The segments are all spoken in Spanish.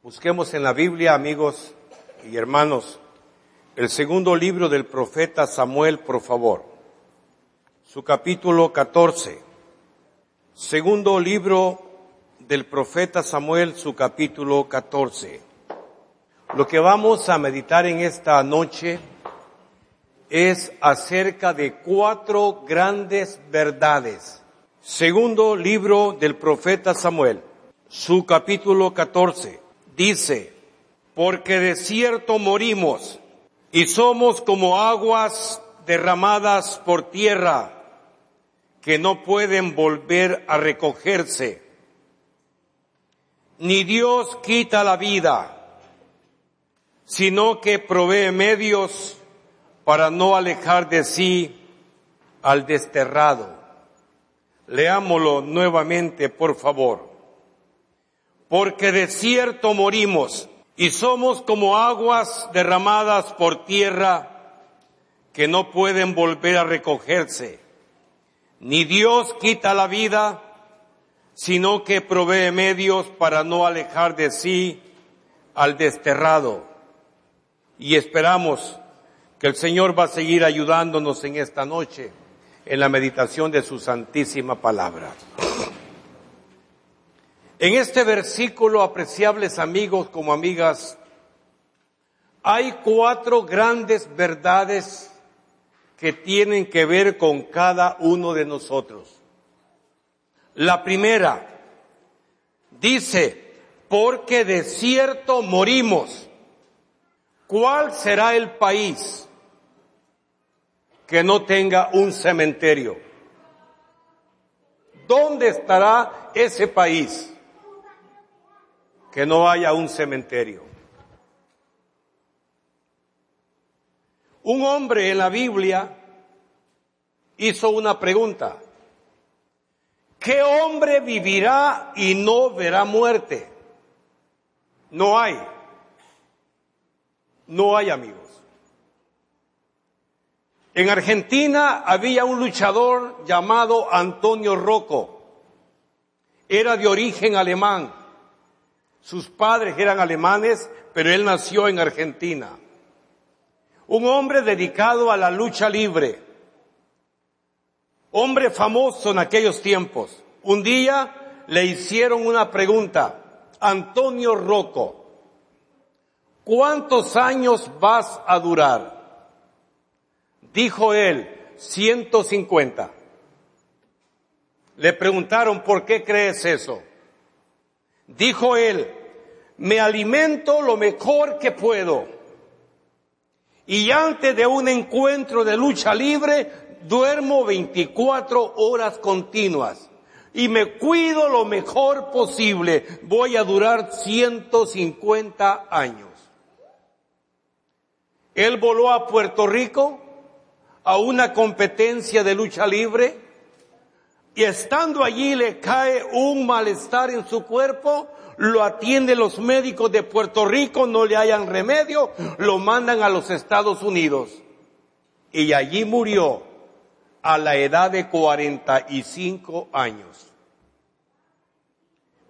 Busquemos en la Biblia, amigos y hermanos, el segundo libro del profeta Samuel, por favor. Su capítulo 14. Segundo libro del profeta Samuel, su capítulo 14. Lo que vamos a meditar en esta noche es acerca de cuatro grandes verdades. Segundo libro del profeta Samuel, su capítulo 14, dice, porque de cierto morimos y somos como aguas derramadas por tierra que no pueden volver a recogerse. Ni Dios quita la vida, sino que provee medios para no alejar de sí al desterrado. Leámoslo nuevamente, por favor. Porque de cierto morimos y somos como aguas derramadas por tierra que no pueden volver a recogerse. Ni Dios quita la vida, sino que provee medios para no alejar de sí al desterrado. Y esperamos que el Señor va a seguir ayudándonos en esta noche en la meditación de su santísima palabra. En este versículo, apreciables amigos como amigas, hay cuatro grandes verdades que tienen que ver con cada uno de nosotros. La primera dice, porque de cierto morimos. ¿Cuál será el país que no tenga un cementerio? ¿Dónde estará ese país que no haya un cementerio? Un hombre en la Biblia hizo una pregunta. ¿Qué hombre vivirá y no verá muerte? No hay. No hay amigos. En Argentina había un luchador llamado Antonio Rocco. Era de origen alemán. Sus padres eran alemanes, pero él nació en Argentina. Un hombre dedicado a la lucha libre. Hombre famoso en aquellos tiempos. Un día le hicieron una pregunta. Antonio Rocco, ¿cuántos años vas a durar? Dijo él, 150. Le preguntaron, ¿por qué crees eso? Dijo él, me alimento lo mejor que puedo. Y antes de un encuentro de lucha libre, duermo 24 horas continuas. Y me cuido lo mejor posible. Voy a durar 150 años. Él voló a Puerto Rico a una competencia de lucha libre y estando allí le cae un malestar en su cuerpo, lo atienden los médicos de Puerto Rico, no le hayan remedio, lo mandan a los Estados Unidos. Y allí murió a la edad de 45 años.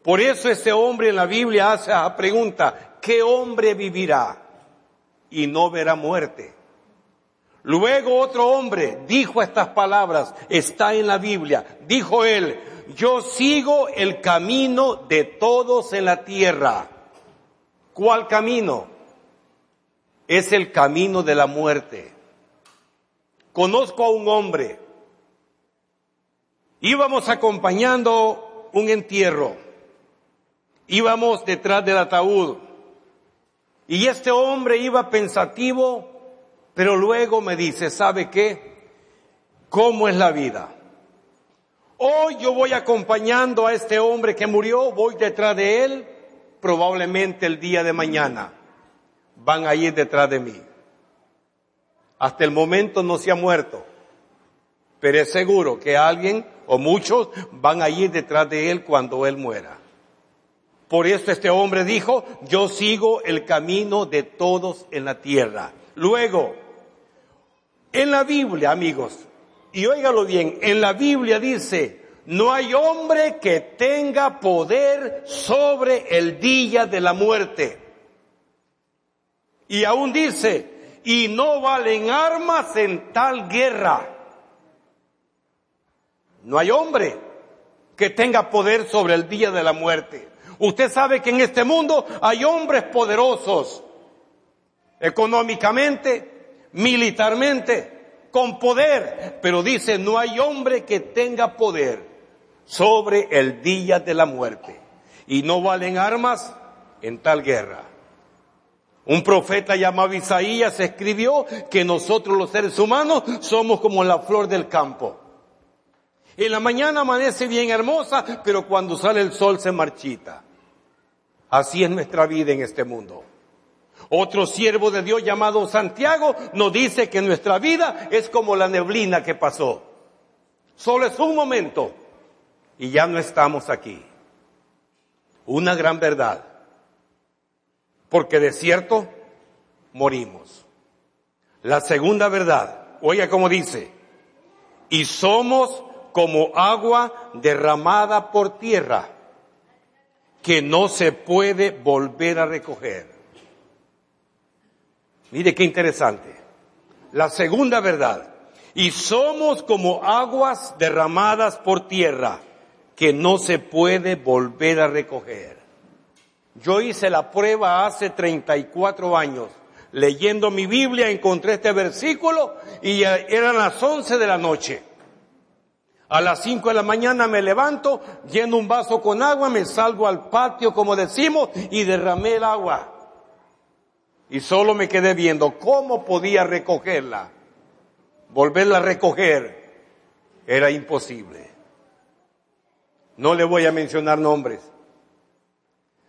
Por eso ese hombre en la Biblia hace la pregunta, ¿qué hombre vivirá y no verá muerte? Luego otro hombre dijo estas palabras, está en la Biblia, dijo él, yo sigo el camino de todos en la tierra. ¿Cuál camino? Es el camino de la muerte. Conozco a un hombre, íbamos acompañando un entierro, íbamos detrás del ataúd, y este hombre iba pensativo pero luego me dice, ¿sabe qué? ¿Cómo es la vida? Hoy yo voy acompañando a este hombre que murió, voy detrás de él, probablemente el día de mañana van a ir detrás de mí. Hasta el momento no se ha muerto, pero es seguro que alguien o muchos van a ir detrás de él cuando él muera. Por eso este hombre dijo, yo sigo el camino de todos en la tierra. Luego, en la Biblia, amigos, y óigalo bien, en la Biblia dice, no hay hombre que tenga poder sobre el día de la muerte. Y aún dice, y no valen armas en tal guerra. No hay hombre que tenga poder sobre el día de la muerte. Usted sabe que en este mundo hay hombres poderosos, económicamente, militarmente, con poder, pero dice, no hay hombre que tenga poder sobre el día de la muerte. Y no valen armas en tal guerra. Un profeta llamado Isaías escribió que nosotros los seres humanos somos como la flor del campo. En la mañana amanece bien hermosa, pero cuando sale el sol se marchita. Así es nuestra vida en este mundo. Otro siervo de Dios llamado Santiago nos dice que nuestra vida es como la neblina que pasó. Solo es un momento y ya no estamos aquí. Una gran verdad. Porque de cierto morimos. La segunda verdad, oiga como dice, y somos como agua derramada por tierra que no se puede volver a recoger. Mire qué interesante. La segunda verdad. Y somos como aguas derramadas por tierra que no se puede volver a recoger. Yo hice la prueba hace 34 años. Leyendo mi Biblia encontré este versículo y eran las 11 de la noche. A las 5 de la mañana me levanto, lleno un vaso con agua, me salgo al patio como decimos y derramé el agua. Y solo me quedé viendo cómo podía recogerla. Volverla a recoger era imposible. No le voy a mencionar nombres.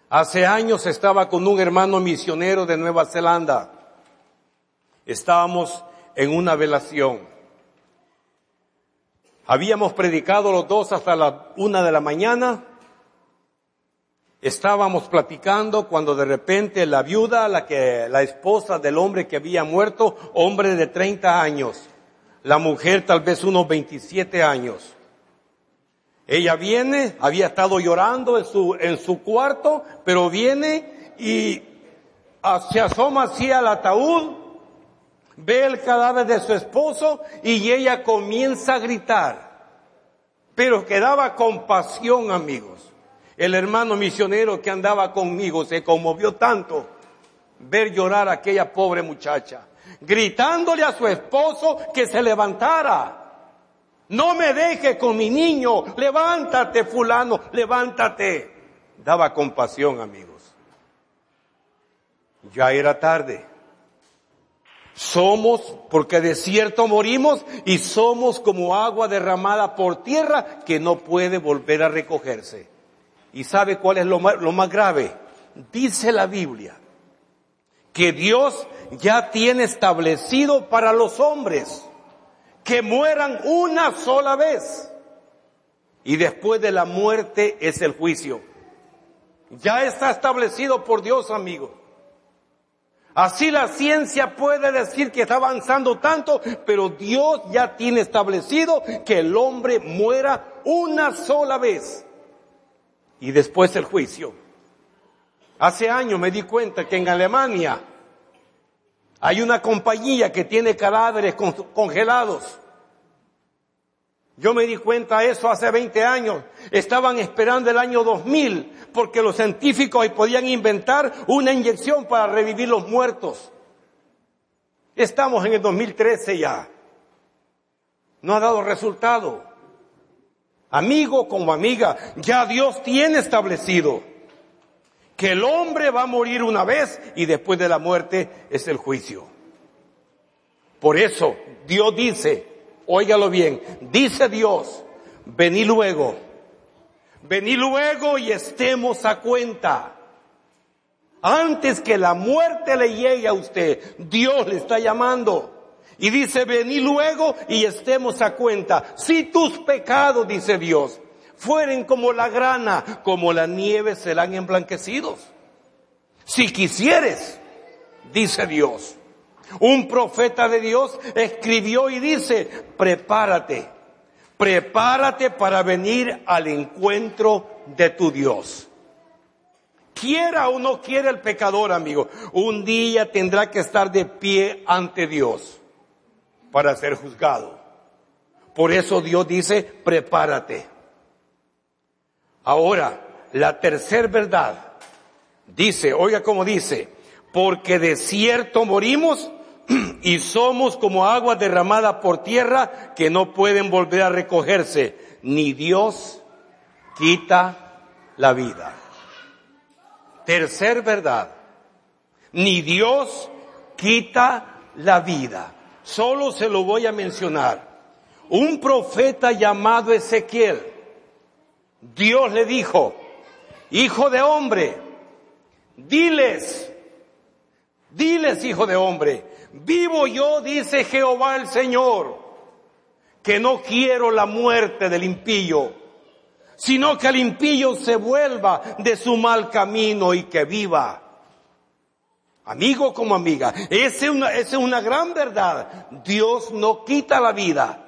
Hace años estaba con un hermano misionero de Nueva Zelanda. Estábamos en una velación. Habíamos predicado los dos hasta la una de la mañana. Estábamos platicando cuando de repente la viuda, la que, la esposa del hombre que había muerto, hombre de 30 años, la mujer tal vez unos 27 años. Ella viene, había estado llorando en su, en su cuarto, pero viene y se asoma así al ataúd ve el cadáver de su esposo y ella comienza a gritar. Pero quedaba compasión, amigos. El hermano misionero que andaba conmigo se conmovió tanto ver llorar a aquella pobre muchacha, gritándole a su esposo que se levantara. No me deje con mi niño, levántate fulano, levántate. Daba compasión, amigos. Ya era tarde. Somos, porque de cierto morimos y somos como agua derramada por tierra que no puede volver a recogerse. ¿Y sabe cuál es lo más, lo más grave? Dice la Biblia que Dios ya tiene establecido para los hombres que mueran una sola vez. Y después de la muerte es el juicio. Ya está establecido por Dios, amigos. Así la ciencia puede decir que está avanzando tanto, pero Dios ya tiene establecido que el hombre muera una sola vez y después el juicio. Hace años me di cuenta que en Alemania hay una compañía que tiene cadáveres congelados. Yo me di cuenta de eso hace 20 años. Estaban esperando el año 2000 porque los científicos podían inventar una inyección para revivir los muertos. Estamos en el 2013 ya. No ha dado resultado. Amigo como amiga, ya Dios tiene establecido que el hombre va a morir una vez y después de la muerte es el juicio. Por eso Dios dice, óigalo bien, dice Dios, vení luego, vení luego y estemos a cuenta. Antes que la muerte le llegue a usted, Dios le está llamando. Y dice, vení luego y estemos a cuenta. Si tus pecados, dice Dios, fueren como la grana, como la nieve serán emblanquecidos. Si quisieres, dice Dios. Un profeta de Dios escribió y dice, prepárate, Prepárate para venir al encuentro de tu Dios. Quiera o no quiera el pecador, amigo, un día tendrá que estar de pie ante Dios para ser juzgado. Por eso Dios dice, prepárate. Ahora, la tercera verdad dice, oiga como dice, porque de cierto morimos y somos como agua derramada por tierra que no pueden volver a recogerse, ni Dios quita la vida. Tercer verdad, ni Dios quita la vida. Solo se lo voy a mencionar. Un profeta llamado Ezequiel, Dios le dijo, hijo de hombre, diles, diles hijo de hombre, vivo yo, dice Jehová el Señor, que no quiero la muerte del impío, sino que el impío se vuelva de su mal camino y que viva. Amigo como amiga, esa es una, es una gran verdad. Dios no quita la vida.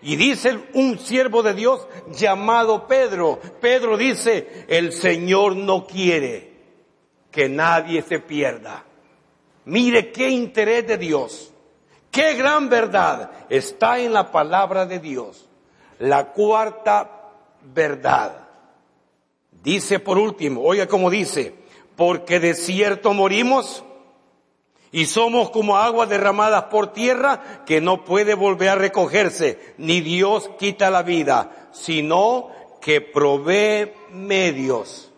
Y dice un siervo de Dios llamado Pedro, Pedro dice, el Señor no quiere que nadie se pierda. Mire qué interés de Dios, qué gran verdad está en la palabra de Dios. La cuarta verdad. Dice por último, oiga como dice, porque de cierto morimos y somos como aguas derramadas por tierra que no puede volver a recogerse, ni Dios quita la vida, sino que provee medios.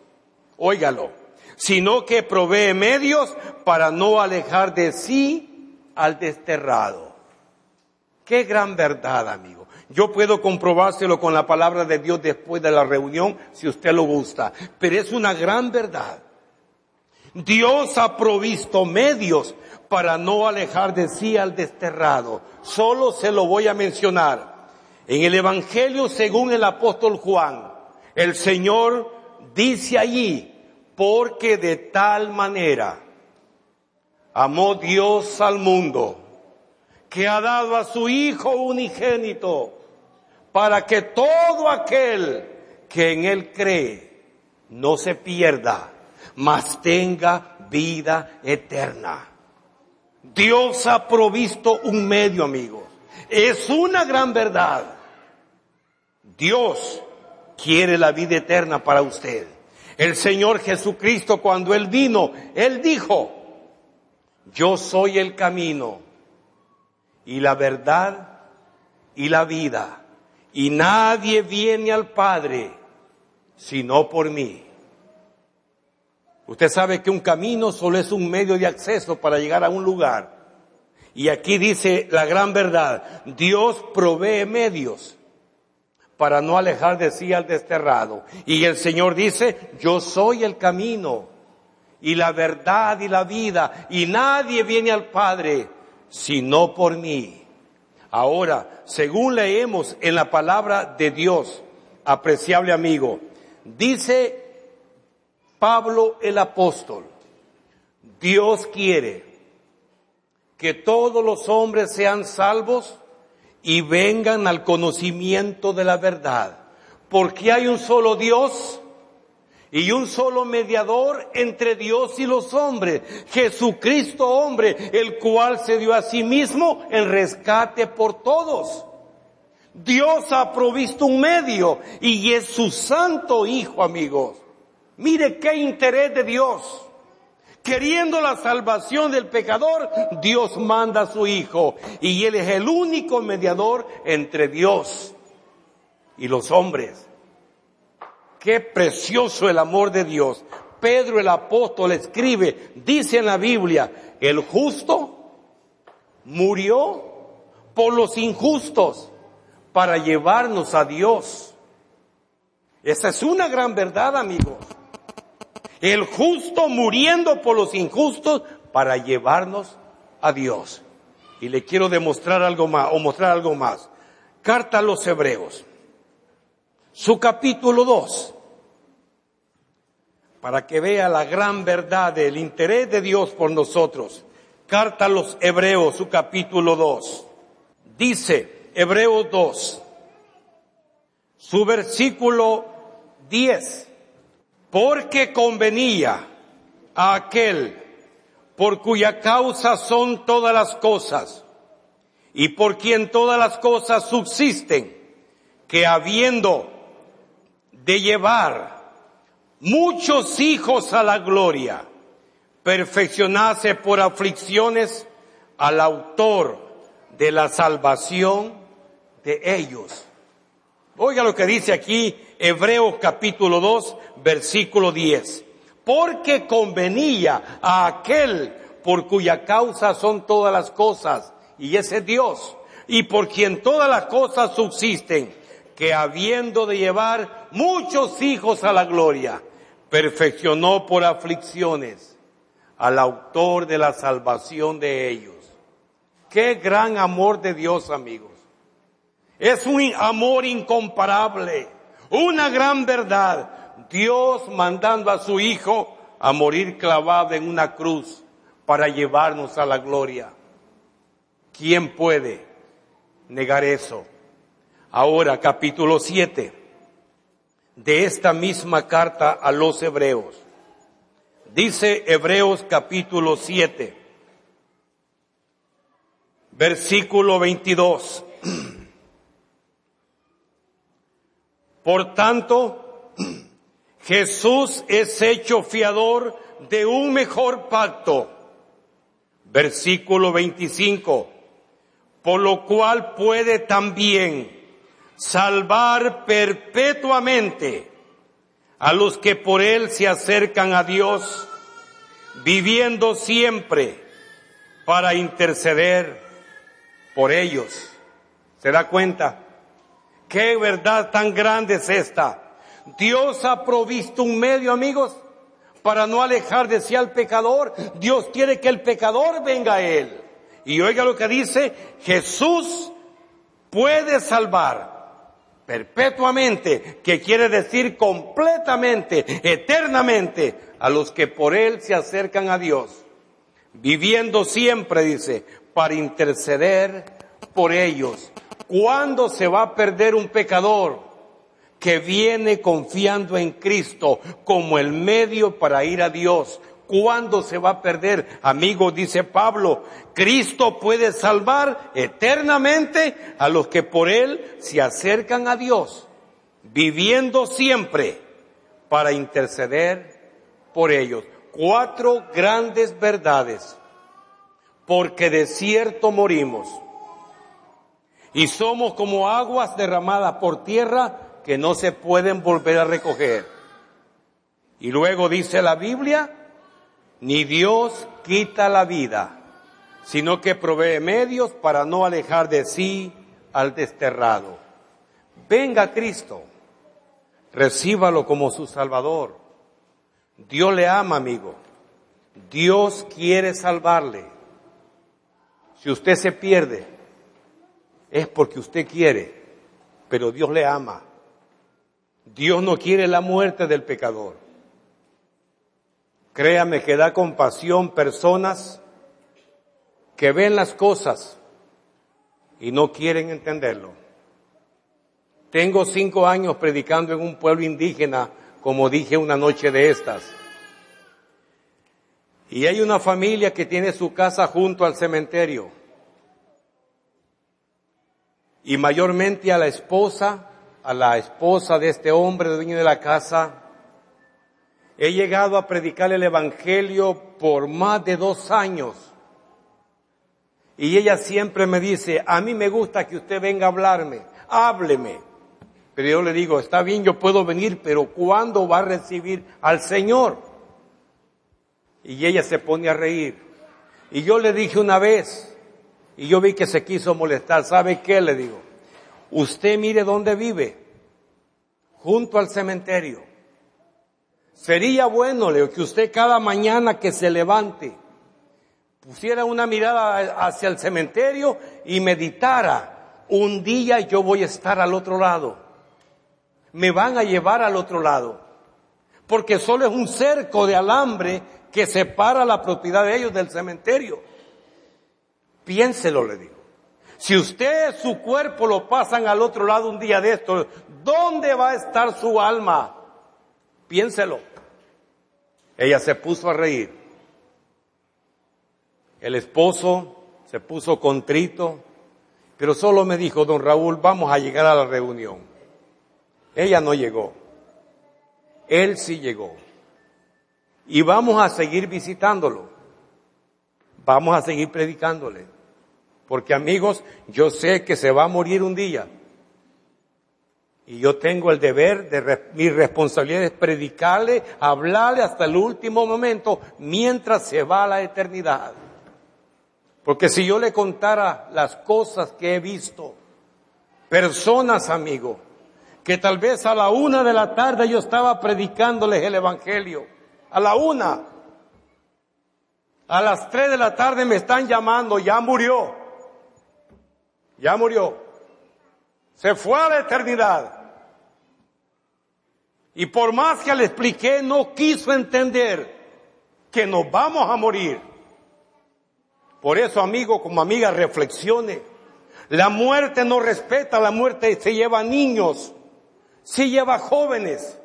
Óigalo, sino que provee medios para no alejar de sí al desterrado. Qué gran verdad, amigo. Yo puedo comprobárselo con la palabra de Dios después de la reunión, si usted lo gusta. Pero es una gran verdad. Dios ha provisto medios para no alejar de sí al desterrado. Solo se lo voy a mencionar. En el Evangelio según el apóstol Juan, el Señor dice allí, porque de tal manera amó Dios al mundo, que ha dado a su Hijo unigénito, para que todo aquel que en Él cree no se pierda, mas tenga vida eterna. Dios ha provisto un medio, amigos. Es una gran verdad. Dios quiere la vida eterna para usted. El Señor Jesucristo cuando Él vino, Él dijo, yo soy el camino y la verdad y la vida y nadie viene al Padre sino por mí. Usted sabe que un camino solo es un medio de acceso para llegar a un lugar. Y aquí dice la gran verdad, Dios provee medios para no alejar de sí al desterrado. Y el Señor dice, yo soy el camino y la verdad y la vida, y nadie viene al Padre sino por mí. Ahora, según leemos en la palabra de Dios, apreciable amigo, dice Pablo el apóstol, Dios quiere que todos los hombres sean salvos y vengan al conocimiento de la verdad, porque hay un solo Dios y un solo mediador entre Dios y los hombres, Jesucristo hombre, el cual se dio a sí mismo el rescate por todos. Dios ha provisto un medio y es su santo Hijo, amigos. Mire qué interés de Dios. Queriendo la salvación del pecador, Dios manda a su Hijo y Él es el único mediador entre Dios y los hombres. Qué precioso el amor de Dios. Pedro el apóstol escribe, dice en la Biblia, el justo murió por los injustos para llevarnos a Dios. Esa es una gran verdad, amigos. El justo muriendo por los injustos para llevarnos a Dios. Y le quiero demostrar algo más, o mostrar algo más. Carta a los Hebreos su capítulo 2, para que vea la gran verdad del interés de Dios por nosotros. Carta a los Hebreos, su capítulo 2. Dice, Hebreos 2, su versículo 10. Porque convenía a aquel por cuya causa son todas las cosas y por quien todas las cosas subsisten, que habiendo de llevar muchos hijos a la gloria, perfeccionase por aflicciones al autor de la salvación de ellos. Oiga lo que dice aquí Hebreos capítulo 2, versículo 10. Porque convenía a aquel por cuya causa son todas las cosas, y ese es Dios, y por quien todas las cosas subsisten, que habiendo de llevar muchos hijos a la gloria, perfeccionó por aflicciones al autor de la salvación de ellos. Qué gran amor de Dios, amigos. Es un amor incomparable, una gran verdad. Dios mandando a su Hijo a morir clavado en una cruz para llevarnos a la gloria. ¿Quién puede negar eso? Ahora, capítulo 7 de esta misma carta a los hebreos. Dice Hebreos capítulo 7, versículo 22. Por tanto, Jesús es hecho fiador de un mejor pacto. Versículo 25. Por lo cual puede también salvar perpetuamente a los que por él se acercan a Dios, viviendo siempre para interceder por ellos. ¿Se da cuenta? Qué verdad tan grande es esta. Dios ha provisto un medio, amigos, para no alejar de sí al pecador. Dios quiere que el pecador venga a Él. Y oiga lo que dice, Jesús puede salvar perpetuamente, que quiere decir completamente, eternamente, a los que por Él se acercan a Dios. Viviendo siempre, dice, para interceder por ellos. ¿Cuándo se va a perder un pecador que viene confiando en Cristo como el medio para ir a Dios? ¿Cuándo se va a perder? Amigo, dice Pablo, Cristo puede salvar eternamente a los que por Él se acercan a Dios, viviendo siempre para interceder por ellos. Cuatro grandes verdades. Porque de cierto morimos y somos como aguas derramadas por tierra que no se pueden volver a recoger. Y luego dice la Biblia, ni Dios quita la vida, sino que provee medios para no alejar de sí al desterrado. Venga Cristo, recíbalo como su Salvador. Dios le ama, amigo. Dios quiere salvarle. Si usted se pierde, es porque usted quiere, pero Dios le ama. Dios no quiere la muerte del pecador. Créame que da compasión personas que ven las cosas y no quieren entenderlo. Tengo cinco años predicando en un pueblo indígena, como dije una noche de estas. Y hay una familia que tiene su casa junto al cementerio y mayormente a la esposa, a la esposa de este hombre, dueño de la casa. He llegado a predicar el Evangelio por más de dos años. Y ella siempre me dice, a mí me gusta que usted venga a hablarme, hábleme. Pero yo le digo, está bien, yo puedo venir, pero ¿cuándo va a recibir al Señor? Y ella se pone a reír. Y yo le dije una vez, y yo vi que se quiso molestar. ¿Sabe qué? Le digo. Usted mire dónde vive. Junto al cementerio. Sería bueno, que usted cada mañana que se levante pusiera una mirada hacia el cementerio y meditara. Un día yo voy a estar al otro lado. Me van a llevar al otro lado. Porque solo es un cerco de alambre que separa la propiedad de ellos del cementerio. Piénselo, le digo. Si usted su cuerpo lo pasan al otro lado un día de esto, ¿Dónde va a estar su alma? Piénselo. Ella se puso a reír. El esposo se puso contrito, pero solo me dijo, don Raúl, vamos a llegar a la reunión. Ella no llegó. Él sí llegó. Y vamos a seguir visitándolo. Vamos a seguir predicándole. Porque amigos, yo sé que se va a morir un día. Y yo tengo el deber de mi responsabilidad es predicarle, hablarle hasta el último momento mientras se va a la eternidad. Porque si yo le contara las cosas que he visto, personas, amigo, que tal vez a la una de la tarde yo estaba predicándoles el Evangelio, a la una, a las tres de la tarde me están llamando, ya murió, ya murió, se fue a la eternidad. Y por más que le expliqué, no quiso entender que nos vamos a morir. Por eso, amigo, como amiga, reflexione. La muerte no respeta, la muerte se lleva niños, se lleva jóvenes,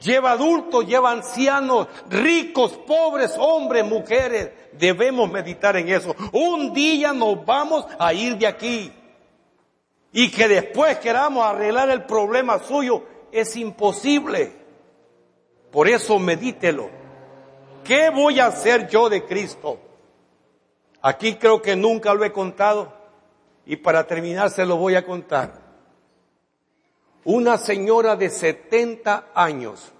lleva adultos, lleva ancianos, ricos, pobres, hombres, mujeres. Debemos meditar en eso. Un día nos vamos a ir de aquí. Y que después queramos arreglar el problema suyo es imposible. Por eso medítelo. ¿Qué voy a hacer yo de Cristo? Aquí creo que nunca lo he contado y para terminar se lo voy a contar. Una señora de 70 años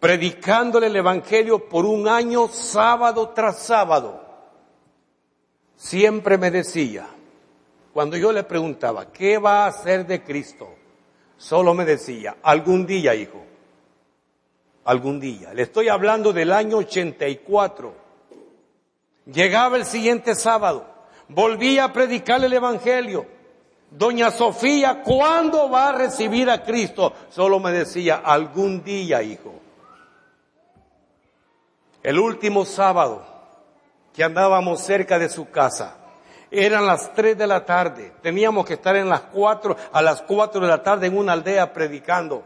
predicándole el Evangelio por un año sábado tras sábado. Siempre me decía, cuando yo le preguntaba, ¿qué va a hacer de Cristo? Solo me decía, algún día, hijo, algún día. Le estoy hablando del año 84 Llegaba el siguiente sábado, volvía a predicar el Evangelio. Doña Sofía, ¿cuándo va a recibir a Cristo? Solo me decía, algún día, hijo. El último sábado que andábamos cerca de su casa, eran las tres de la tarde, teníamos que estar en las cuatro, a las cuatro de la tarde en una aldea predicando.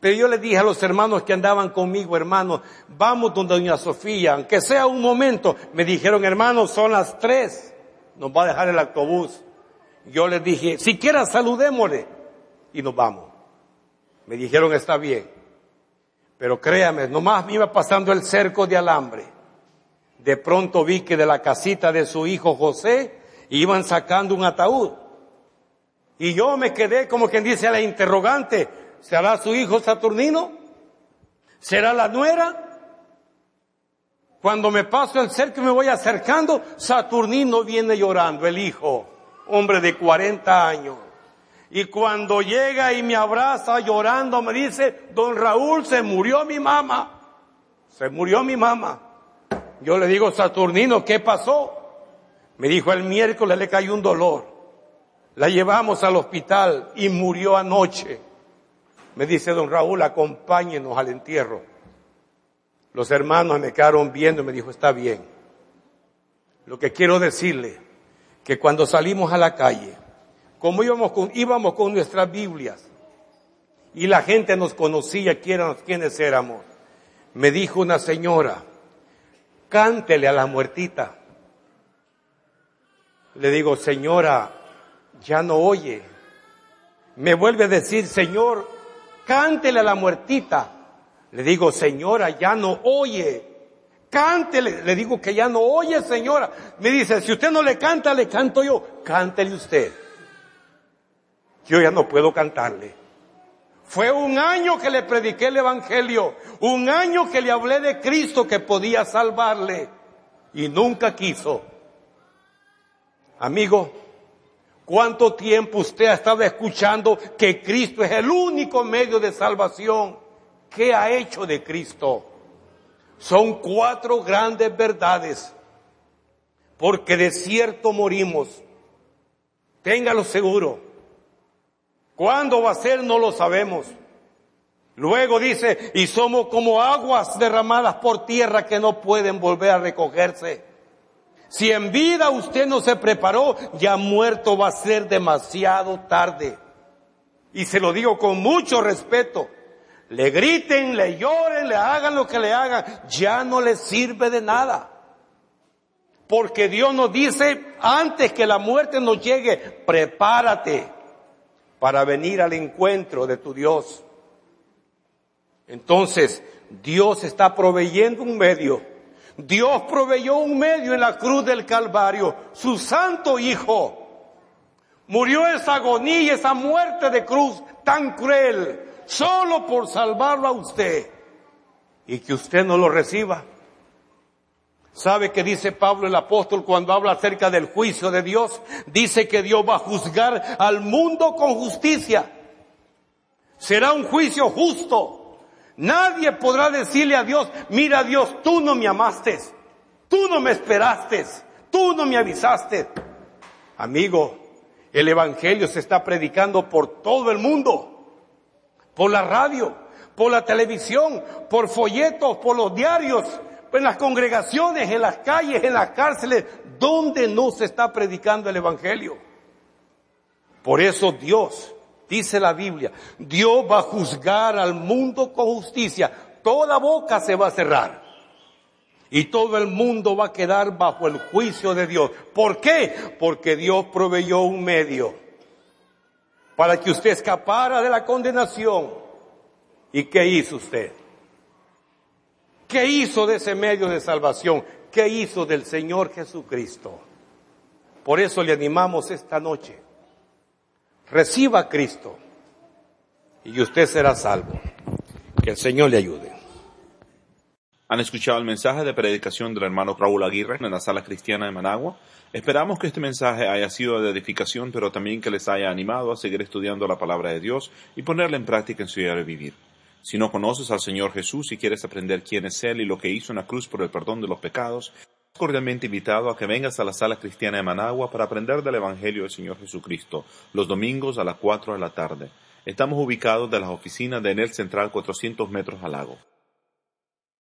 Pero yo le dije a los hermanos que andaban conmigo, hermanos, vamos donde doña Sofía, aunque sea un momento. Me dijeron, hermanos, son las tres, nos va a dejar el autobús. Yo les dije, siquiera saludémosle y nos vamos. Me dijeron, está bien. Pero créame, nomás me iba pasando el cerco de alambre. De pronto vi que de la casita de su hijo José iban sacando un ataúd. Y yo me quedé como quien dice a la interrogante, ¿Será su hijo Saturnino? ¿Será la nuera? Cuando me paso el cerco y me voy acercando, Saturnino viene llorando, el hijo, hombre de 40 años. Y cuando llega y me abraza llorando, me dice, don Raúl, se murió mi mamá. Se murió mi mamá. Yo le digo, Saturnino, ¿qué pasó? Me dijo, el miércoles le cayó un dolor. La llevamos al hospital y murió anoche. Me dice don Raúl, acompáñenos al entierro. Los hermanos me quedaron viendo y me dijo, está bien. Lo que quiero decirle, que cuando salimos a la calle, como íbamos con, íbamos con nuestras Biblias, y la gente nos conocía quiénes éramos, me dijo una señora, cántele a la muertita. Le digo, señora, ya no oye. Me vuelve a decir, Señor, cántele a la muertita. Le digo, señora, ya no oye. Cántele. Le digo que ya no oye, señora. Me dice, si usted no le canta, le canto yo. Cántele usted. Yo ya no puedo cantarle. Fue un año que le prediqué el Evangelio. Un año que le hablé de Cristo que podía salvarle. Y nunca quiso. Amigo, ¿Cuánto tiempo usted ha estado escuchando que Cristo es el único medio de salvación? ¿Qué ha hecho de Cristo? Son cuatro grandes verdades. Porque de cierto morimos. Téngalo seguro. ¿Cuándo va a ser? No lo sabemos. Luego dice, y somos como aguas derramadas por tierra que no pueden volver a recogerse. Si en vida usted no se preparó, ya muerto va a ser demasiado tarde. Y se lo digo con mucho respeto. Le griten, le lloren, le hagan lo que le hagan. Ya no les sirve de nada. Porque Dios nos dice, antes que la muerte nos llegue, prepárate para venir al encuentro de tu Dios. Entonces, Dios está proveyendo un medio. Dios proveyó un medio en la cruz del Calvario, su santo Hijo. Murió esa agonía esa muerte de cruz tan cruel, solo por salvarlo a usted. Y que usted no lo reciba. ¿Sabe qué dice Pablo el apóstol cuando habla acerca del juicio de Dios? Dice que Dios va a juzgar al mundo con justicia. Será un juicio justo. Nadie podrá decirle a Dios, mira Dios, tú no me amaste, tú no me esperaste, tú no me avisaste. Amigo, el Evangelio se está predicando por todo el mundo, por la radio, por la televisión, por folletos, por los diarios, en las congregaciones, en las calles, en las cárceles, donde no se está predicando el Evangelio. Por eso Dios, dice la Biblia, Dios va a juzgar al mundo con justicia. Toda boca se va a cerrar. Y todo el mundo va a quedar bajo el juicio de Dios. ¿Por qué? Porque Dios proveyó un medio para que usted escapara de la condenación. ¿Y qué hizo usted? ¿Qué hizo de ese medio de salvación? ¿Qué hizo del Señor Jesucristo? Por eso le animamos esta noche. Reciba a Cristo y usted será salvo. Que el Señor le ayude. Han escuchado el mensaje de predicación del hermano Raúl Aguirre en la sala cristiana de Managua. Esperamos que este mensaje haya sido de edificación, pero también que les haya animado a seguir estudiando la palabra de Dios y ponerla en práctica en su diario vivir. Si no conoces al Señor Jesús y quieres aprender quién es Él y lo que hizo en la cruz por el perdón de los pecados, cordialmente invitado a que vengas a la sala cristiana de Managua para aprender del Evangelio del Señor Jesucristo, los domingos a las 4 de la tarde. Estamos ubicados de las oficinas de Enel Central 400 metros al lago.